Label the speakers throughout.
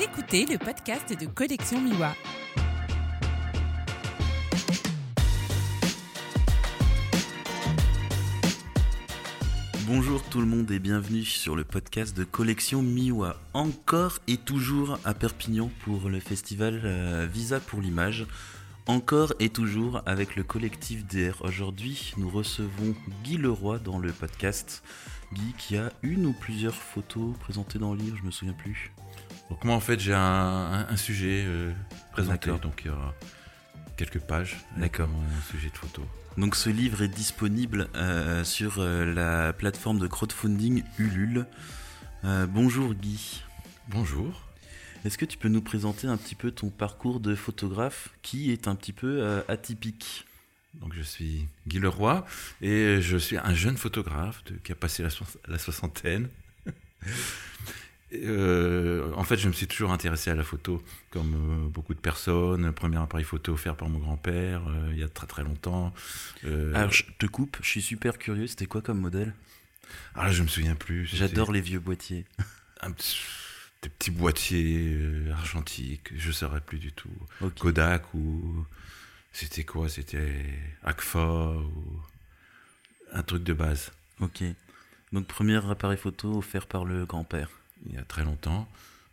Speaker 1: Écoutez le podcast de Collection Miwa.
Speaker 2: Bonjour tout le monde et bienvenue sur le podcast de Collection Miwa. Encore et toujours à Perpignan pour le festival euh, Visa pour l'image. Encore et toujours avec le collectif DR. Aujourd'hui, nous recevons Guy Leroy dans le podcast. Guy qui a une ou plusieurs photos présentées dans le livre, je me souviens plus.
Speaker 3: Donc moi en fait j'ai un, un- un sujet euh, présenté, donc il y aura quelques pages
Speaker 2: D'accord.
Speaker 3: mon sujet de photo.
Speaker 2: Donc ce livre est disponible euh, sur euh, la plateforme de crowdfunding Ulule. Euh, bonjour Guy.
Speaker 3: Bonjour.
Speaker 2: Est-ce que tu peux nous présenter un petit peu ton parcours de photographe qui est un petit peu atypique?
Speaker 3: Donc je suis Guy Leroy et je suis un jeune photographe de- qui a passé la soixantaine. Euh, en fait, je me suis toujours intéressé à la photo, comme euh, beaucoup de personnes. Le premier appareil photo offert par mon grand-père euh, il y a très très longtemps.
Speaker 2: Alors je te coupe, je suis super curieux, c'était quoi comme modèle?
Speaker 3: Ah je me souviens plus.
Speaker 2: J'adore les vieux boîtiers.
Speaker 3: un des petits boîtiers argentiques, je saurais plus du tout. Kodak ou c'était quoi? C'était Agfa ou un truc de base
Speaker 2: Ok. Donc premier appareil photo offert par le grand-père.
Speaker 3: Il y a très longtemps.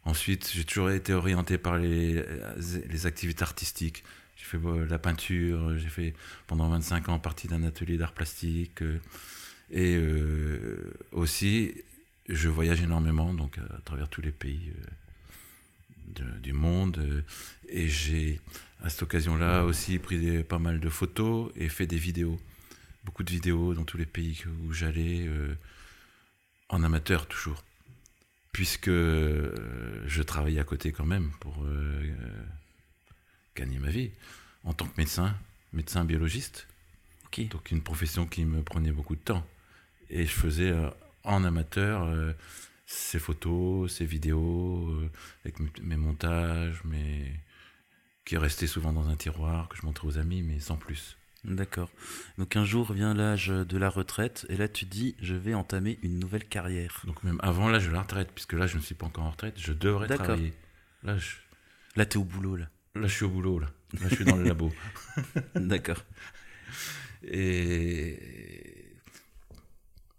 Speaker 3: Ensuite, j'ai toujours été orienté par les, activités artistiques. J'ai fait euh, la peinture, j'ai fait pendant 25 ans partie d'un atelier d'art plastique. euh, et euh, aussi, je voyage énormément, donc à travers tous les pays du monde. et j'ai, à cette occasion-là, aussi pris des- pas mal de photos et fait des vidéos. Beaucoup de vidéos dans tous les pays où j'allais, en amateur toujours puisque euh, je travaillais à côté quand même pour euh, euh, gagner ma vie en tant que médecin, médecin biologiste.
Speaker 2: Ok.
Speaker 3: Donc une profession qui me prenait beaucoup de temps. Et je faisais euh, en amateur euh, ces photos, ces vidéos, avec mes, mes montages, mes... qui restaient souvent dans un tiroir, que je montrais aux amis, mais sans plus.
Speaker 2: D'accord. Donc un jour vient l'âge de la retraite et là tu dis je vais entamer une nouvelle carrière.
Speaker 3: Donc même avant là, je la retraite, puisque là, je ne suis pas encore en retraite, je devrais
Speaker 2: D'accord.
Speaker 3: travailler. Là je,
Speaker 2: Là t'es au boulot là.
Speaker 3: là, je suis au boulot, là. Là, je suis dans le labo.
Speaker 2: D'accord.
Speaker 3: Et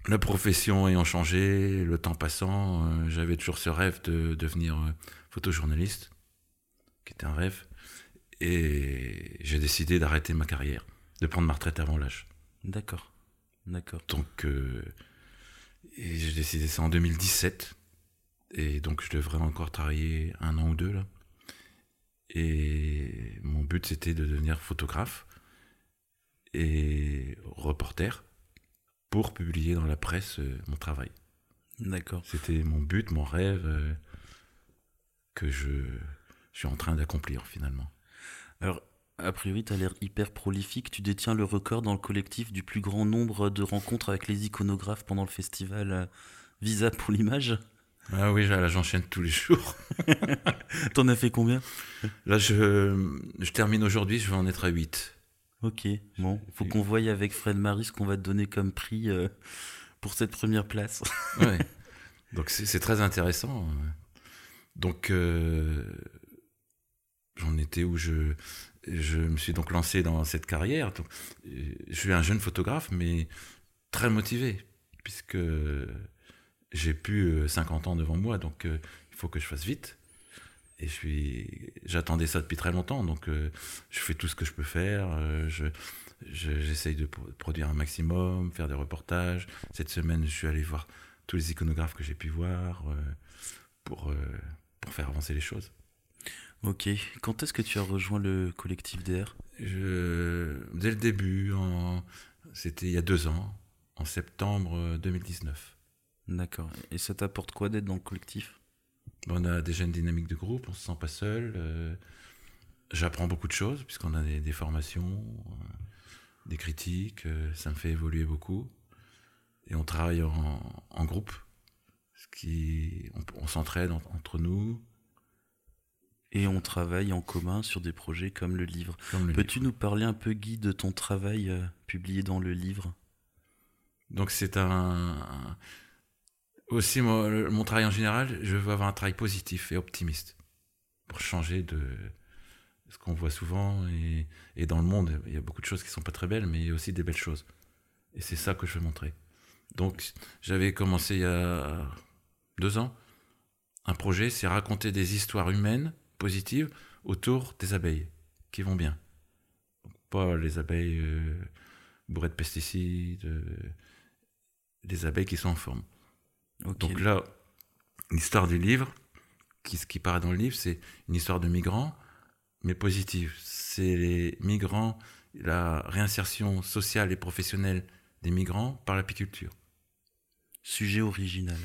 Speaker 3: la profession ayant changé, le temps passant, euh, j'avais toujours ce rêve de devenir euh, photojournaliste, qui était un rêve. Et j'ai décidé d'arrêter ma carrière, de prendre ma retraite avant l'âge.
Speaker 2: D'accord. D'accord.
Speaker 3: Donc, euh, j'ai décidé ça en 2017. Et donc, je devrais encore travailler un an ou deux là. Et mon but, c'était de devenir photographe et reporter pour publier dans la presse euh, mon travail.
Speaker 2: D'accord.
Speaker 3: C'était mon but, mon rêve euh, que je, je suis en train d'accomplir finalement.
Speaker 2: Alors, a priori, tu as l'air hyper prolifique. Tu détiens le record dans le collectif du plus grand nombre de rencontres avec les iconographes pendant le festival euh, Visa pour l'image.
Speaker 3: Ah oui, là, j'enchaîne tous les jours.
Speaker 2: T'en as fait combien?
Speaker 3: Là, je, je termine aujourd'hui, je vais en être à 8.
Speaker 2: Ok, bon, faut qu'on voie avec Fred Marie ce qu'on va te donner comme prix euh, pour cette première place.
Speaker 3: Ouais. Donc c'est c'est très intéressant. Donc euh, j'en étais où je je me suis donc lancé dans cette carrière. Euh, je suis un jeune photographe, mais très motivé puisque j'ai plus euh, 50 ans devant moi, donc euh, il faut que je fasse vite. Et j'attendais ça depuis très longtemps, donc euh, je fais tout ce que je peux faire. euh, je, je- j'essaye de pro- produire un maximum, faire des reportages. Cette semaine, je suis allé voir tous les iconographes que j'ai pu voir euh, pour, euh, pour faire avancer les choses.
Speaker 2: Ok, quand est-ce que tu as rejoint le collectif DR
Speaker 3: Je, dès le début, en, c'était il y a deux ans, en septembre euh, 2019.
Speaker 2: D'accord. Et ça t'apporte quoi d'être dans le collectif?
Speaker 3: On a déjà une dynamique de groupe, on se sent pas seul. euh, J'apprends beaucoup de choses puisqu'on a des, des formations, euh, des critiques, euh, ça me fait évoluer beaucoup. Et on travaille en, en groupe, ce qui, on, on s'entraide en- entre nous.
Speaker 2: Et on travaille en commun sur des projets comme le livre. Peux-tu nous parler un peu, Guy, de ton travail euh, publié dans le livre?
Speaker 3: Donc c'est un, aussi moi, mon travail en général, je veux avoir un travail positif et optimiste. pour changer de ce qu'on voit souvent. Et, et, dans le monde, il y a beaucoup de choses qui sont pas très belles, mais il y a aussi des belles choses. Et c'est ça que je veux montrer. Donc, j'avais commencé il y a deux ans un projet, c'est raconter des histoires humaines positives autour des abeilles qui vont bien. pas les abeilles euh, bourrées de pesticides, euh, les abeilles qui sont en forme. Donc là, l'histoire du livre, qui, ce qui paraît dans le livre, c'est une histoire de migrants, mais positive. C'est les migrants, la réinsertion sociale et professionnelle des migrants par l'apiculture.
Speaker 2: Sujet original.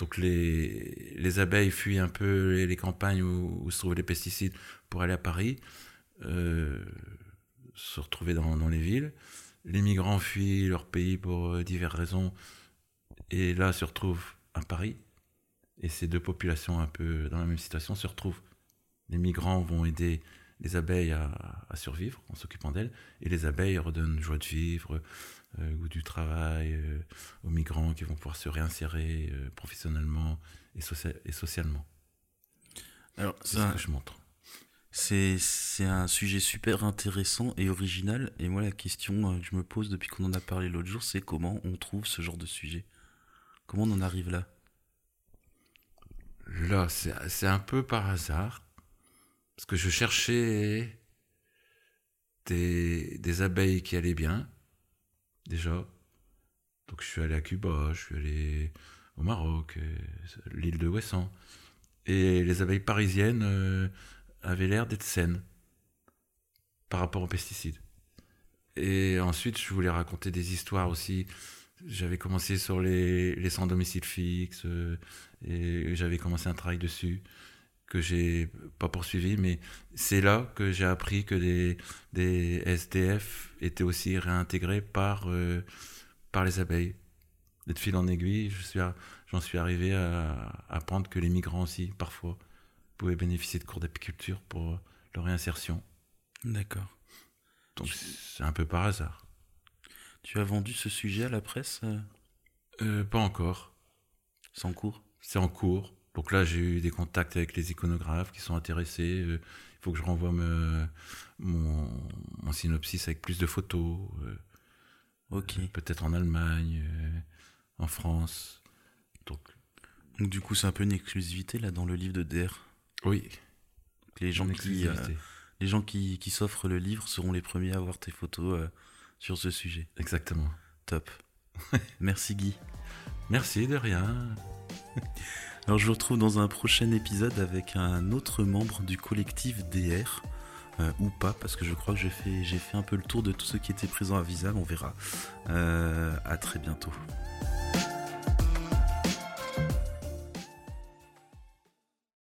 Speaker 3: Donc les, les abeilles fuient un peu les, campagnes où, se trouvaient les pesticides pour aller à Paris, euh, se retrouver dans, dans, les villes. Les migrants fuient leur pays pour euh, diverses raisons et là se retrouvent à Paris. Et ces deux populations un peu dans la même situation se retrouvent. Les migrants vont aider les abeilles à, à survivre en s'occupant d'elles et les abeilles redonnent joie de vivre, euh, ou du travail euh, aux migrants qui vont pouvoir se réinsérer euh, professionnellement et, et, socialement.
Speaker 2: Alors, c'est ce que je montre. C'est, un sujet super intéressant et original. Et moi, la question que je me pose depuis qu'on en a parlé l'autre jour, c'est comment on trouve ce genre de sujet? Comment on en arrive là?
Speaker 3: Là, c'est un peu par hasard. Parce que je cherchais des, abeilles qui allaient bien déjà. Donc je suis allé à Cuba, je suis allé au Maroc, euh, l'île de Ouessant. Et les abeilles parisiennes euh, avaient l'air d'être saines par rapport aux pesticides. Et ensuite, je voulais raconter des histoires aussi. J'avais commencé sur les, les sans domicile fixe euh, et j'avais commencé un travail dessus que j'ai pas poursuivi, mais c'est là que j'ai appris que des, des SDF étaient aussi réintégrés par, euh, par les abeilles. Et de fil en aiguille, j'en suis arrivé à, apprendre que les migrants aussi, parfois, pouvaient bénéficier de cours d'apiculture pour leur réinsertion.
Speaker 2: D'accord.
Speaker 3: Donc c'est un peu par hasard.
Speaker 2: Tu as vendu ce sujet à la presse euh?
Speaker 3: Euh, Pas encore.
Speaker 2: C'est en cours?
Speaker 3: C'est en cours. Donc là, j'ai eu des contacts avec les iconographes qui sont intéressés. Euh, il faut que je renvoie mon, synopsis avec plus de photos. Euh,
Speaker 2: ok.
Speaker 3: Peut-être en Allemagne, euh, en France.
Speaker 2: Donc, du coup, c'est un peu une exclusivité là dans le livre de DR.
Speaker 3: Oui.
Speaker 2: les gens qui, les gens qui, qui s'offrent le livre seront les premiers à voir tes photos sur ce sujet.
Speaker 3: Exactement.
Speaker 2: Top. Merci Guy.
Speaker 3: Merci de rien.
Speaker 2: Alors je vous retrouve dans un prochain épisode avec un autre membre du collectif DR. Euh, ou pas, parce que je crois que j'ai fait, un peu le tour de tous ceux qui étaient présents à Visa, on verra. Euh, à très bientôt.